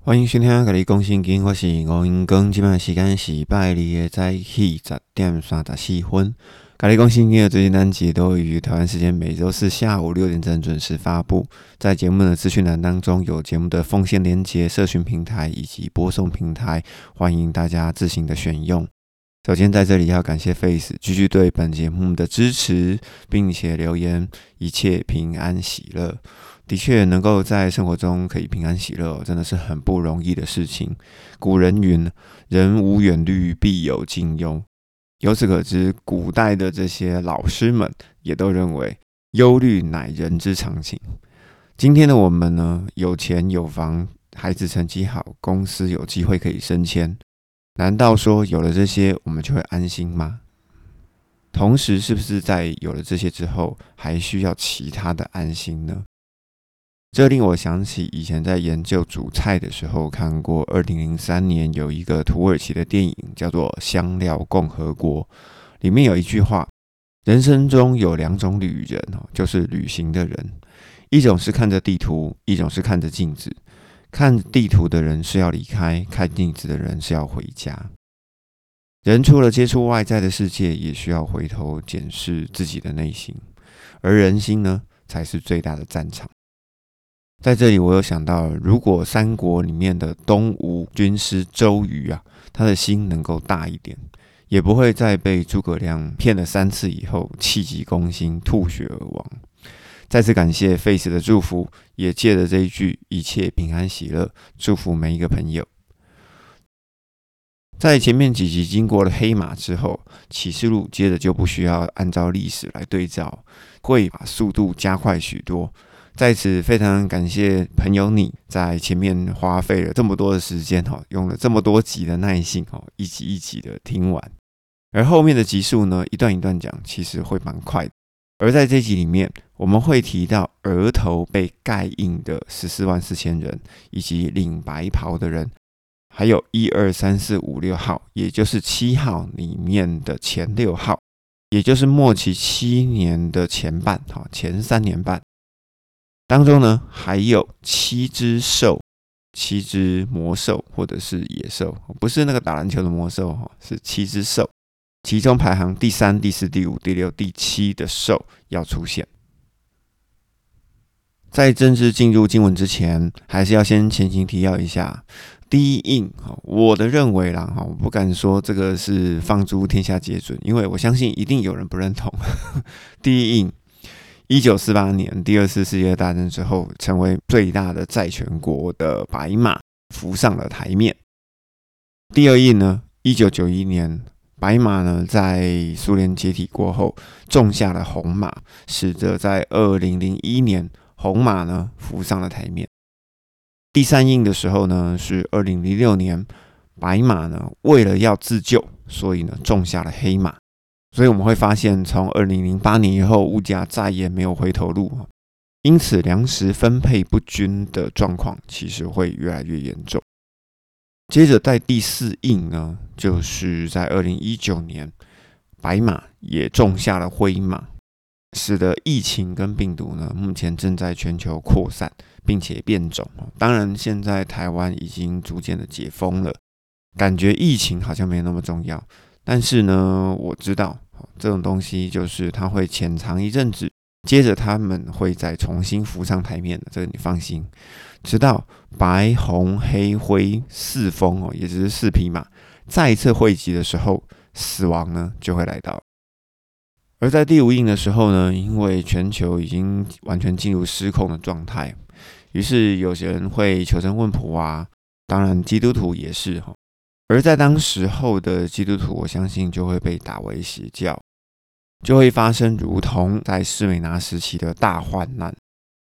欢迎收听《甲你讲圣经》，我是吴英庚。今晚时间是拜二的早起十点三十四分。《甲你讲圣经》的最新单集都于台湾时间每周四下午六点整准时发布。在节目的资讯栏当中有节目的奉献连接、社群平台以及播送平台，欢迎大家自行的选用。首先在这里要感谢 Face 继续对本节目的支持，并且留言一切平安喜乐。的确，能够在生活中可以平安喜乐，真的是很不容易的事情。古人云：“人无远虑，必有近忧。”由此可知，古代的这些老师们也都认为，忧虑乃人之常情。今天的我们呢，有钱有房，孩子成绩好，公司有机会可以升迁，难道说有了这些，我们就会安心吗？同时，是不是在有了这些之后，还需要其他的安心呢？这令我想起以前在研究煮菜的时候看过，二零零三年有一个土耳其的电影叫做《香料共和国》，里面有一句话：人生中有两种旅人哦，就是旅行的人，一种是看着地图，一种是看着镜子。看地图的人是要离开，看镜子的人是要回家。人除了接触外在的世界，也需要回头检视自己的内心，而人心呢，才是最大的战场。在这里，我有想到，如果三国里面的东吴军师周瑜啊，他的心能够大一点，也不会再被诸葛亮骗了三次以后气急攻心、吐血而亡。再次感谢 Face 的祝福，也借着这一句一切平安喜乐，祝福每一个朋友。在前面几集经过了黑马之后，启示录接着就不需要按照历史来对照，会把速度加快许多。在此非常感谢朋友你在前面花费了这么多的时间哈，用了这么多集的耐性哈，一集一集的听完。而后面的集数呢，一段一段讲，其实会蛮快。而在这集里面，我们会提到额头被盖印的十四万四千人，以及领白袍的人，还有一二三四五六号，也就是七号里面的前六号，也就是末期七年的前半哈，前三年半。当中呢，还有七只兽，七只魔兽或者是野兽，不是那个打篮球的魔兽哈，是七只兽。其中排行第三、第四、第五、第六、第七的兽要出现。在正式进入经文之前，还是要先前情提要一下。第一印，我的认为啦哈，我不敢说这个是放诸天下皆准，因为我相信一定有人不认同。第一印。一九四八年第二次世界大战之后，成为最大的债权国的白马浮上了台面。第二印呢？一九九一年，白马呢在苏联解体过后种下了红马，使得在二零零一年红马呢浮上了台面。第三印的时候呢，是二零零六年，白马呢为了要自救，所以呢种下了黑马。所以我们会发现，从二零零八年以后，物价再也没有回头路，因此粮食分配不均的状况其实会越来越严重。接着在第四印呢，就是在二零一九年，白马也种下了灰马，使得疫情跟病毒呢目前正在全球扩散，并且变种。当然，现在台湾已经逐渐的解封了，感觉疫情好像没那么重要。但是呢，我知道这种东西就是它会潜藏一阵子，接着他们会再重新浮上台面的，这个你放心。直到白红黑灰四风哦，也就是四匹马再次汇集的时候，死亡呢就会来到。而在第五印的时候呢，因为全球已经完全进入失控的状态，于是有些人会求神问卜啊，当然基督徒也是哈。而在当时候的基督徒，我相信就会被打为邪教，就会发生如同在施美拿时期的大患难。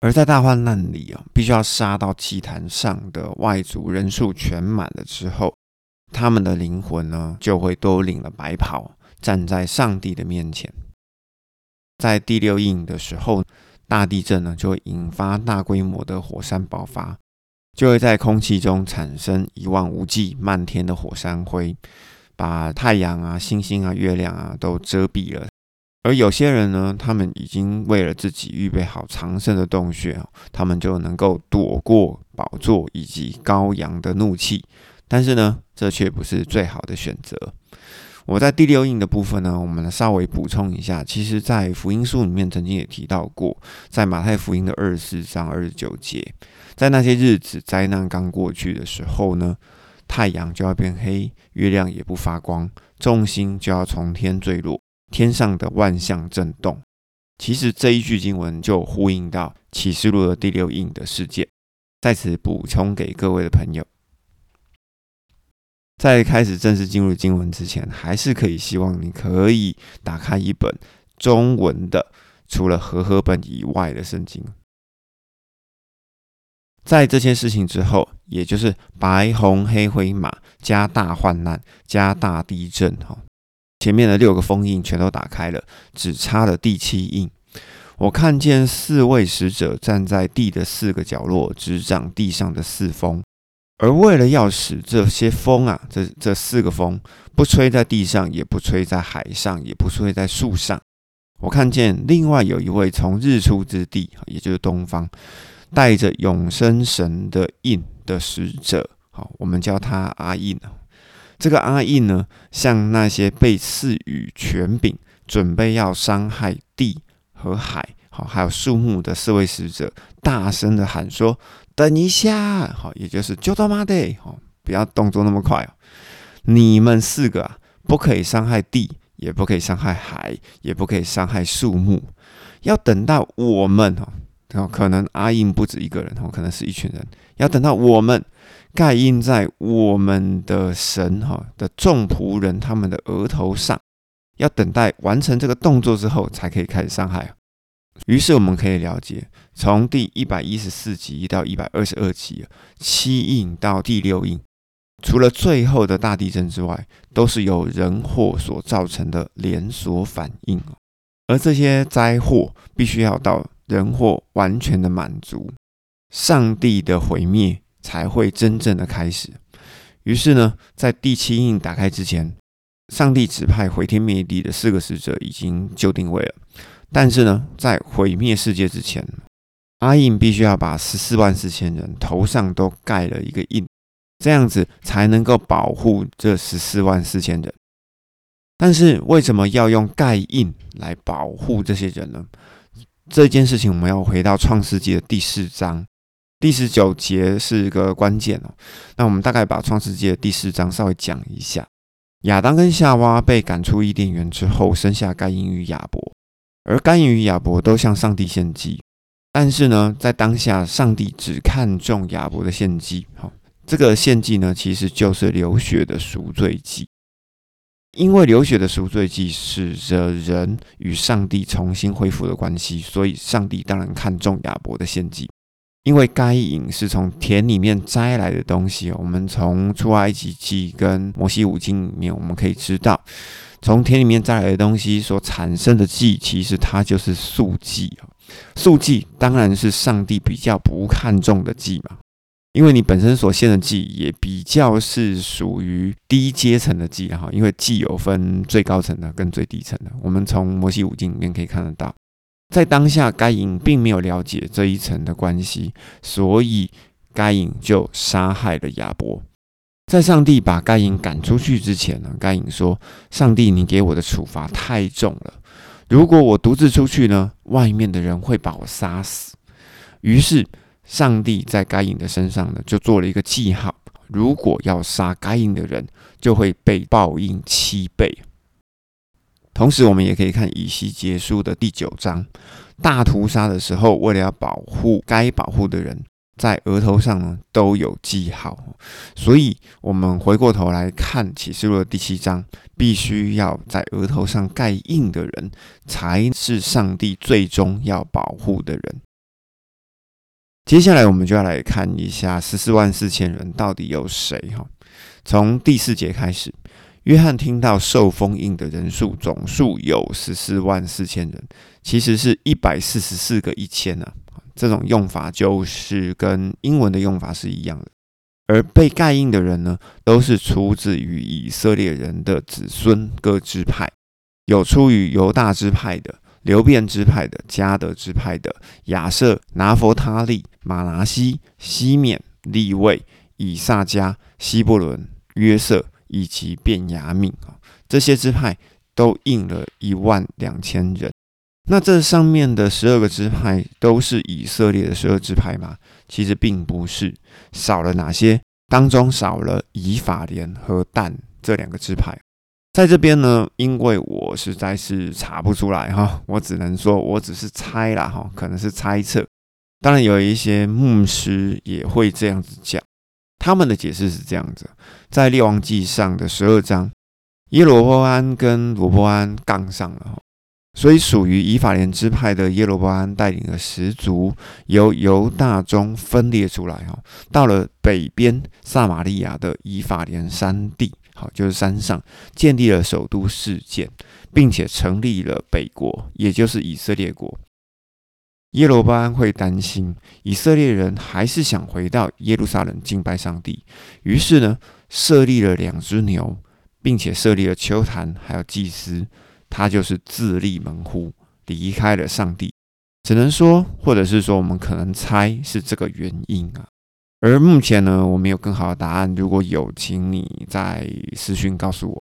而在大患难里啊，必须要杀到祭坛上的外族人数全满了之后，他们的灵魂呢，就会都领了白袍，站在上帝的面前。在第六印的时候，大地震呢，就会引发大规模的火山爆发。就会在空气中产生一望无际、漫天的火山灰，把太阳啊、星星啊、月亮啊都遮蔽了。而有些人呢，他们已经为了自己预备好长生的洞穴，他们就能够躲过宝座以及羔羊的怒气。但是呢，这却不是最好的选择。我在第六印的部分呢，我们稍微补充一下。其实，在福音书里面曾经也提到过，在马太福音的二十四章二十九节，在那些日子灾难刚过去的时候呢，太阳就要变黑，月亮也不发光，众星就要从天坠落，天上的万象震动。其实这一句经文就呼应到启示录的第六印的事件，在此补充给各位的朋友。在开始正式进入经文之前，还是可以希望你可以打开一本中文的，除了和合本以外的圣经。在这件事情之后，也就是白红黑灰马加大患难加大地震，哈，前面的六个封印全都打开了，只差了第七印。我看见四位使者站在地的四个角落，执掌地上的四风。而为了要使这些风啊，这这四个风不吹在地上，也不吹在海上，也不吹在树上，我看见另外有一位从日出之地，也就是东方，带着永生神的印的使者，好，我们叫他阿印这个阿印呢，向那些被赐予权柄，准备要伤害地和海，好，还有树木的四位使者，大声的喊说。等一下，好，也就是就他妈的，好，不要动作那么快哦。你们四个啊，不可以伤害地，也不可以伤害海，也不可以伤害树木。要等到我们哦，可能阿印不止一个人哦，可能是一群人。要等到我们盖印在我们的神哈的众仆人他们的额头上，要等待完成这个动作之后，才可以开始伤害。于是我们可以了解，从第一百一十四集到一百二十二集，七印到第六印，除了最后的大地震之外，都是由人祸所造成的连锁反应。而这些灾祸必须要到人祸完全的满足，上帝的毁灭才会真正的开始。于是呢，在第七印打开之前，上帝指派毁天灭地的四个使者已经就定位了。但是呢，在毁灭世界之前，阿印必须要把十四万四千人头上都盖了一个印，这样子才能够保护这十四万四千人。但是为什么要用盖印来保护这些人呢？这件事情我们要回到创世纪的第四章第十九节是一个关键哦。那我们大概把创世纪的第四章稍微讲一下。亚当跟夏娃被赶出伊甸园之后，生下该隐与亚伯。而甘与亚伯都向上帝献祭，但是呢，在当下，上帝只看重亚伯的献祭。好，这个献祭呢，其实就是流血的赎罪祭。因为流血的赎罪祭使得人与上帝重新恢复了关系，所以上帝当然看重亚伯的献祭。因为该隐是从田里面摘来的东西，我们从出埃及记跟摩西五经里面，我们可以知道。从田里面摘来的东西所产生的祭，其实它就是素祭啊。素祭当然是上帝比较不看重的祭嘛，因为你本身所献的祭也比较是属于低阶层的祭哈。因为祭有分最高层的跟最低层的，我们从摩西五经里面可以看得到，在当下该隐并没有了解这一层的关系，所以该隐就杀害了亚伯。在上帝把该隐赶出去之前呢，该隐说：“上帝，你给我的处罚太重了。如果我独自出去呢，外面的人会把我杀死。”于是，上帝在该隐的身上呢，就做了一个记号：如果要杀该隐的人，就会被报应七倍。同时，我们也可以看以西结书的第九章，大屠杀的时候，为了要保护该保护的人。在额头上呢都有记号，所以我们回过头来看启示录的第七章，必须要在额头上盖印的人，才是上帝最终要保护的人。接下来我们就要来看一下十四万四千人到底有谁哈？从第四节开始，约翰听到受封印的人数总数有十四万四千人，其实是一百四十四个一千呢。这种用法就是跟英文的用法是一样的，而被盖印的人呢，都是出自于以色列人的子孙各支派，有出于犹大支派的、流变支派的、加德支派的、亚瑟、拿佛他利、马拿西、西缅、利位、以萨迦、希伯伦、约瑟以及便雅悯啊，这些支派都印了一万两千人。那这上面的十二个支派都是以色列的十二支派吗？其实并不是，少了哪些？当中少了以法莲和但这两个支派，在这边呢，因为我实在是查不出来哈，我只能说我只是猜啦哈，可能是猜测。当然有一些牧师也会这样子讲，他们的解释是这样子：在列王记上的十二章，耶罗波安跟罗波安杠上了。所以，属于以法莲支派的耶罗巴安带领的十族，由犹大中分裂出来，哈，到了北边撒玛利亚的以法莲山地，好，就是山上建立了首都事件，并且成立了北国，也就是以色列国。耶罗巴安会担心以色列人还是想回到耶路撒冷敬拜上帝，于是呢，设立了两只牛，并且设立了丘坛，还有祭司。他就是自立门户，离开了上帝，只能说，或者是说，我们可能猜是这个原因啊。而目前呢，我没有更好的答案，如果有，请你在私讯告诉我。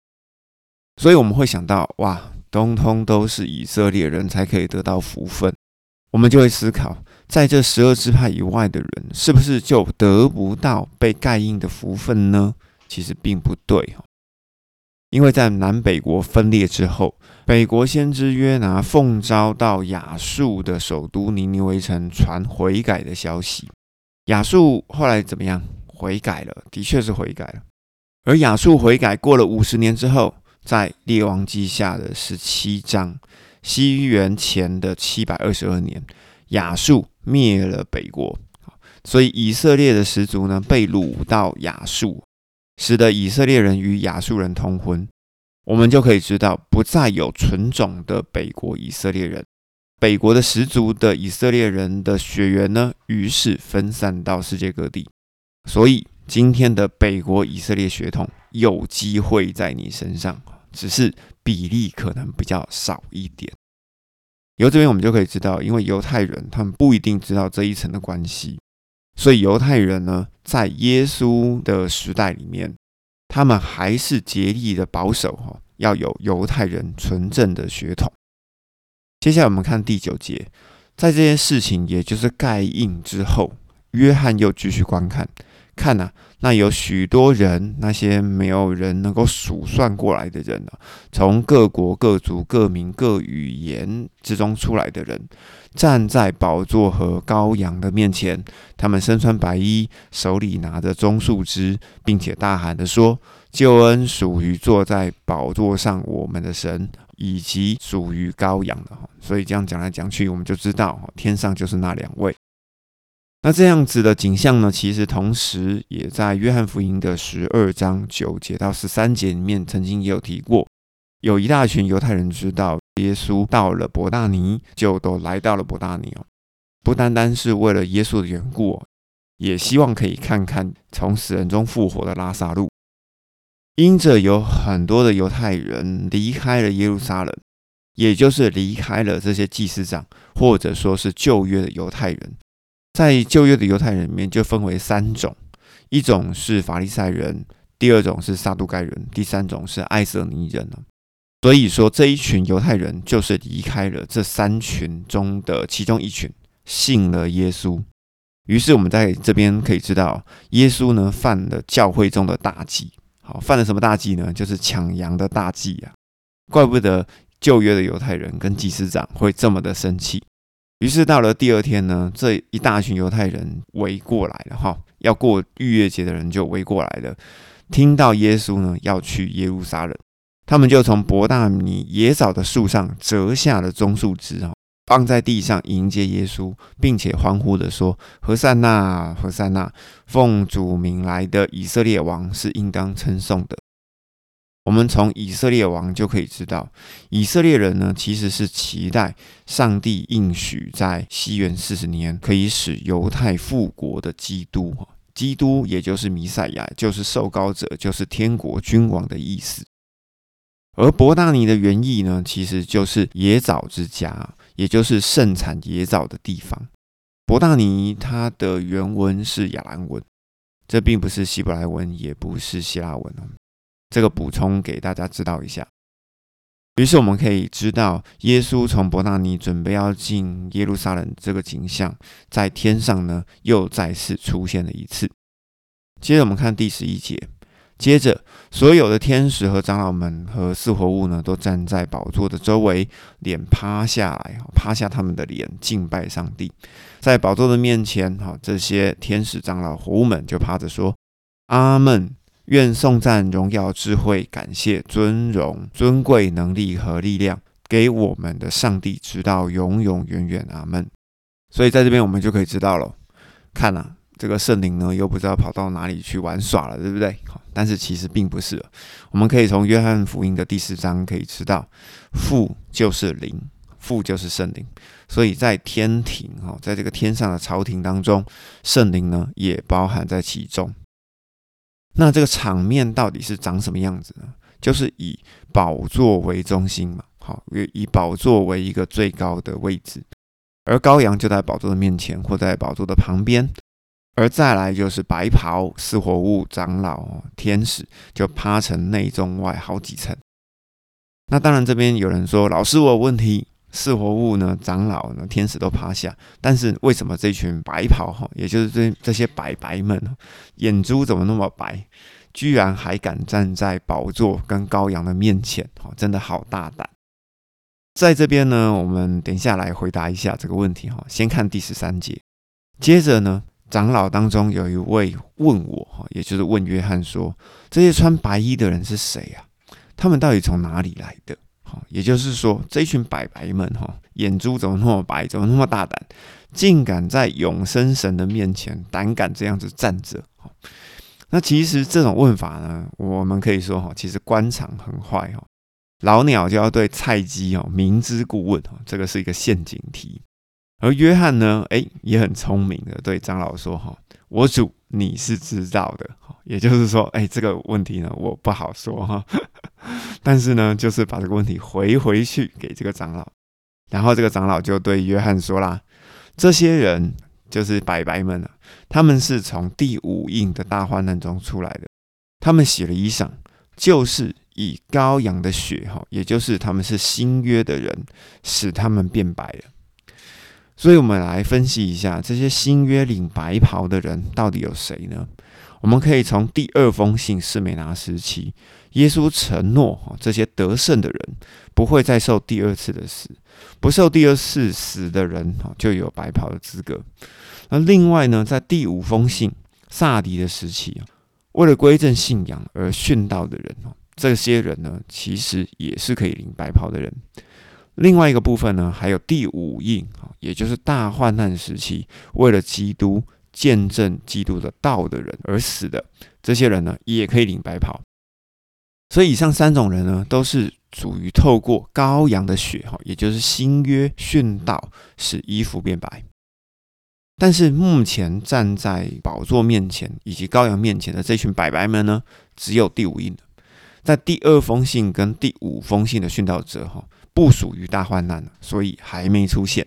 所以我们会想到，哇，通通都是以色列人才可以得到福分，我们就会思考，在这十二支派以外的人，是不是就得不到被盖印的福分呢？其实并不对哈。因为在南北国分裂之后，北国先知约拿奉召到亚述的首都尼尼微城传悔改的消息。亚述后来怎么样？悔改了，的确是悔改了。而亚述悔改过了五十年之后，在列王记下的十七章，西元前的七百二十二年，亚述灭了北国，所以以色列的十族呢被掳到亚述。使得以色列人与亚述人通婚，我们就可以知道，不再有纯种的北国以色列人，北国的十族的以色列人的血缘呢，于是分散到世界各地。所以今天的北国以色列血统有机会在你身上，只是比例可能比较少一点。由这边我们就可以知道，因为犹太人他们不一定知道这一层的关系。所以犹太人呢，在耶稣的时代里面，他们还是竭力的保守哈，要有犹太人纯正的血统。接下来我们看第九节，在这件事情也就是盖印之后，约翰又继续观看。看呐，那有许多人，那些没有人能够数算过来的人呢，从各国各族各民各语言之中出来的人，站在宝座和羔羊的面前，他们身穿白衣，手里拿着棕树枝，并且大喊的说：“救恩属于坐在宝座上我们的神，以及属于羔羊的。”哈，所以这样讲来讲去，我们就知道，天上就是那两位。那这样子的景象呢，其实同时也在约翰福音的十二章九节到十三节里面，曾经也有提过，有一大群犹太人知道耶稣到了伯大尼，就都来到了伯大尼哦，不单单是为了耶稣的缘故，也希望可以看看从死人中复活的拉萨路。因着有很多的犹太人离开了耶路撒冷，也就是离开了这些祭司长，或者说是旧约的犹太人。在旧约的犹太人里面，就分为三种：一种是法利赛人，第二种是撒都该人，第三种是艾瑟尼人所以说，这一群犹太人就是离开了这三群中的其中一群，信了耶稣。于是我们在这边可以知道，耶稣呢犯了教会中的大忌。好，犯了什么大忌呢？就是抢羊的大忌啊！怪不得旧约的犹太人跟祭司长会这么的生气。于是到了第二天呢，这一大群犹太人围过来了哈，要过逾越节的人就围过来了。听到耶稣呢要去耶路撒冷，他们就从伯大尼野枣的树上折下了棕树枝哦，放在地上迎接耶稣，并且欢呼的说：“何塞纳，何塞纳，奉主名来的以色列王是应当称颂的。”我们从以色列王就可以知道，以色列人呢其实是期待上帝应许在西元四十年可以使犹太复国的基督，基督也就是弥赛亚，就是受膏者，就是天国君王的意思。而伯大尼的原意呢，其实就是野枣之家，也就是盛产野枣的地方。伯大尼它的原文是亚兰文，这并不是希伯来文，也不是希腊文。这个补充给大家知道一下。于是我们可以知道，耶稣从伯纳尼准备要进耶路撒冷这个景象，在天上呢又再次出现了一次。接着我们看第十一节，接着所有的天使和长老们和四活物呢，都站在宝座的周围，脸趴下来，趴下他们的脸，敬拜上帝。在宝座的面前，哈，这些天使、长老、活物们就趴着说：“阿门。”愿颂赞、荣耀、智慧、感谢、尊荣、尊贵、能力和力量给我们的上帝，直到永永远远。阿门。所以在这边我们就可以知道了，看啊，这个圣灵呢又不知道跑到哪里去玩耍了，对不对？但是其实并不是。我们可以从约翰福音的第四章可以知道，父就是灵，父就是圣灵。所以在天庭哈，在这个天上的朝廷当中，圣灵呢也包含在其中。那这个场面到底是长什么样子呢？就是以宝座为中心嘛，好，以以宝座为一个最高的位置，而羔羊就在宝座的面前或在宝座的旁边，而再来就是白袍、四活物、长老、天使，就趴成内中外好几层。那当然，这边有人说，老师我有问题。四活物呢，长老呢，天使都趴下，但是为什么这群白袍哈，也就是这这些白白们，眼珠怎么那么白，居然还敢站在宝座跟羔羊的面前？哈，真的好大胆。在这边呢，我们等一下来回答一下这个问题哈。先看第十三节，接着呢，长老当中有一位问我哈，也就是问约翰说：这些穿白衣的人是谁啊？他们到底从哪里来的？也就是说，这群白白们哈，眼珠怎么那么白，怎么那么大胆，竟敢在永生神的面前胆敢这样子站着？那其实这种问法呢，我们可以说哈，其实官场很坏哈。老鸟就要对菜鸡哦明知故问哈，这个是一个陷阱题。而约翰呢，哎，也很聪明的对长老说哈，我主你是知道的，也就是说，哎，这个问题呢，我不好说哈。但是呢，就是把这个问题回回去给这个长老，然后这个长老就对约翰说啦：“这些人就是白白们啊，他们是从第五印的大患难中出来的，他们洗了衣裳，就是以羔羊的血哈，也就是他们是新约的人，使他们变白了。所以，我们来分析一下这些新约领白袍的人到底有谁呢？我们可以从第二封信士美拿时期。”耶稣承诺，哈，这些得胜的人不会再受第二次的死，不受第二次死的人，哈，就有白袍的资格。那另外呢，在第五封信萨迪的时期，为了归正信仰而殉道的人，这些人呢，其实也是可以领白袍的人。另外一个部分呢，还有第五印，也就是大患难时期，为了基督见证基督的道的人而死的，这些人呢，也可以领白袍。所以以上三种人呢，都是属于透过羔羊的血，哈，也就是新约殉道，使衣服变白。但是目前站在宝座面前以及羔羊面前的这群白白们呢，只有第五印，在第二封信跟第五封信的殉道者，哈，不属于大患难所以还没出现。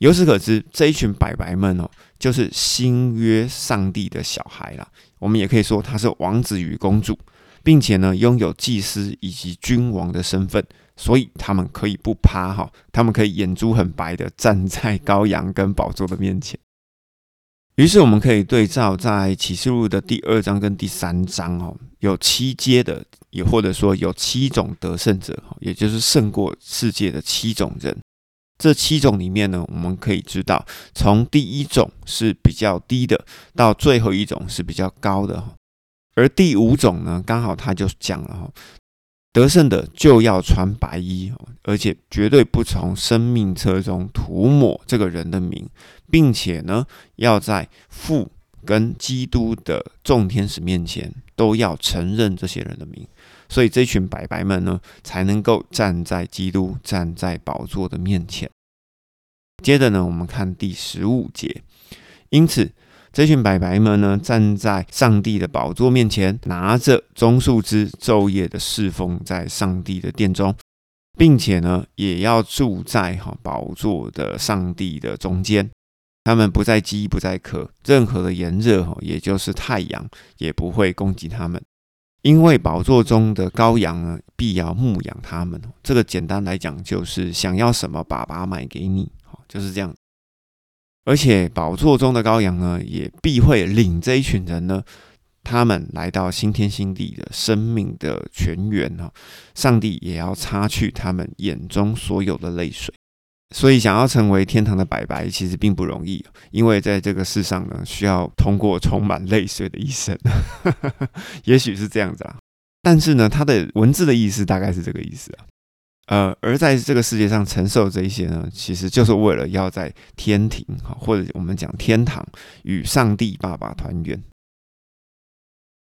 由此可知，这一群白白们哦，就是新约上帝的小孩啦。我们也可以说，他是王子与公主。并且呢，拥有祭司以及君王的身份，所以他们可以不趴哈，他们可以眼珠很白的站在羔羊跟宝座的面前。于是我们可以对照在启示录的第二章跟第三章哦，有七阶的，也或者说有七种得胜者哈，也就是胜过世界的七种人。这七种里面呢，我们可以知道，从第一种是比较低的，到最后一种是比较高的哈。而第五种呢，刚好他就讲了哈，得胜的就要穿白衣，而且绝对不从生命册中涂抹这个人的名，并且呢，要在父跟基督的众天使面前都要承认这些人的名，所以这群白白们呢，才能够站在基督站在宝座的面前。接着呢，我们看第十五节，因此。这群白白们呢，站在上帝的宝座面前，拿着棕树枝，昼夜的侍奉在上帝的殿中，并且呢，也要住在哈宝座的上帝的中间。他们不再饥，不再渴，任何的炎热哈，也就是太阳，也不会攻击他们，因为宝座中的羔羊呢，必要牧养他们。这个简单来讲，就是想要什么，爸爸买给你，就是这样。而且宝座中的羔羊呢，也必会领这一群人呢，他们来到新天新地的生命的泉源哈。上帝也要擦去他们眼中所有的泪水。所以，想要成为天堂的白白，其实并不容易，因为在这个世上呢，需要通过充满泪水的一生。也许是这样子啊，但是呢，它的文字的意思大概是这个意思啊。呃，而在这个世界上承受这一些呢，其实就是为了要在天庭哈，或者我们讲天堂与上帝爸爸团圆。